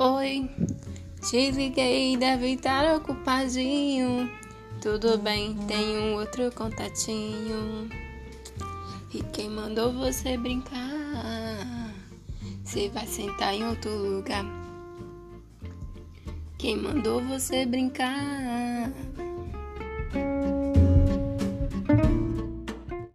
Oi, te liguei, deve estar ocupadinho. Tudo bem, tem um outro contatinho. E quem mandou você brincar? Você vai sentar em outro lugar. Quem mandou você brincar?